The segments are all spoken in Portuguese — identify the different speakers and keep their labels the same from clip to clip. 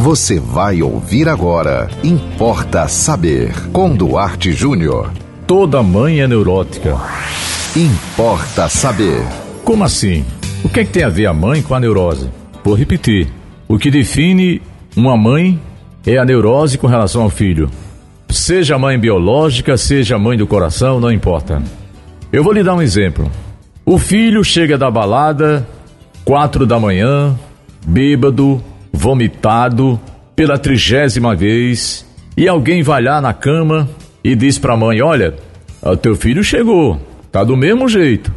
Speaker 1: Você vai ouvir agora. Importa saber. Com Duarte Júnior.
Speaker 2: Toda mãe é neurótica.
Speaker 1: Importa saber.
Speaker 2: Como assim? O que é que tem a ver a mãe com a neurose? Vou repetir. O que define uma mãe é a neurose com relação ao filho. Seja mãe biológica, seja mãe do coração, não importa. Eu vou lhe dar um exemplo. O filho chega da balada, quatro da manhã, bêbado, vomitado, pela trigésima vez, e alguém vai lá na cama e diz pra mãe: Olha, o teu filho chegou, tá do mesmo jeito.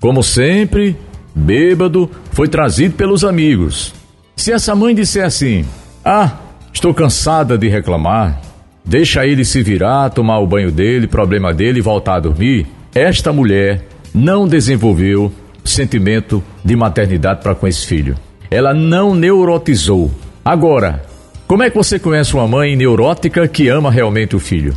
Speaker 2: Como sempre, bêbado, foi trazido pelos amigos. Se essa mãe disser assim: Ah, estou cansada de reclamar, deixa ele se virar, tomar o banho dele, problema dele e voltar a dormir, esta mulher não desenvolveu sentimento de maternidade para com esse filho. Ela não neurotizou. Agora, como é que você conhece uma mãe neurótica que ama realmente o filho?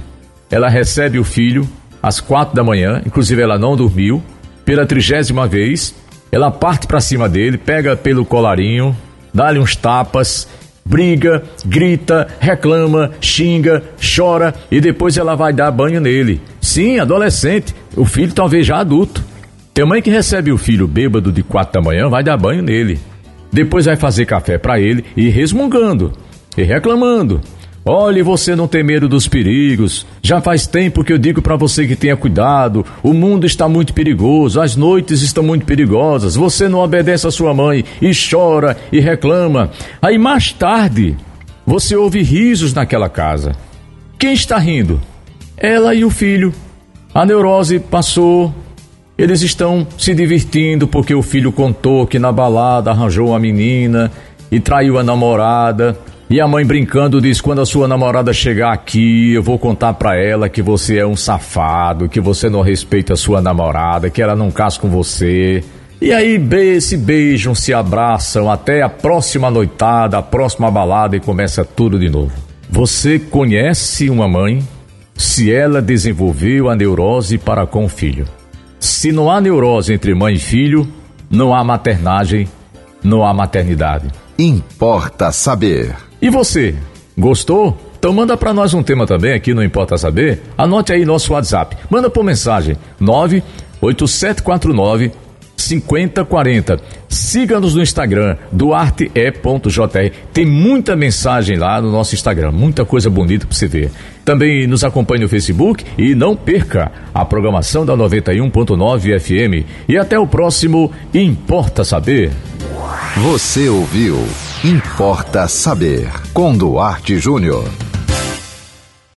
Speaker 2: Ela recebe o filho às quatro da manhã, inclusive ela não dormiu, pela trigésima vez, ela parte para cima dele, pega pelo colarinho, dá-lhe uns tapas, briga, grita, reclama, xinga, chora e depois ela vai dar banho nele. Sim, adolescente, o filho talvez já adulto. Tem mãe que recebe o filho bêbado de quatro da manhã, vai dar banho nele. Depois vai fazer café para ele e resmungando e reclamando. Olhe, você não tem medo dos perigos. Já faz tempo que eu digo para você que tenha cuidado. O mundo está muito perigoso, as noites estão muito perigosas. Você não obedece a sua mãe e chora e reclama. Aí mais tarde, você ouve risos naquela casa. Quem está rindo? Ela e o filho. A neurose passou, eles estão se divertindo porque o filho contou que na balada arranjou uma menina e traiu a namorada. E a mãe brincando diz: quando a sua namorada chegar aqui, eu vou contar pra ela que você é um safado, que você não respeita a sua namorada, que ela não casa com você. E aí se beijam, se abraçam até a próxima noitada, a próxima balada e começa tudo de novo. Você conhece uma mãe se ela desenvolveu a neurose para com o filho? Se não há neurose entre mãe e filho, não há maternagem, não há maternidade.
Speaker 1: Importa saber.
Speaker 2: E você, gostou? Então manda para nós um tema também aqui no Importa Saber. Anote aí nosso WhatsApp. Manda por mensagem 98749 5040. Siga-nos no Instagram, duarte.jr. Tem muita mensagem lá no nosso Instagram, muita coisa bonita para você ver. Também nos acompanhe no Facebook e não perca a programação da 91.9 FM. E até o próximo Importa Saber.
Speaker 1: Você ouviu Importa Saber com Duarte Júnior.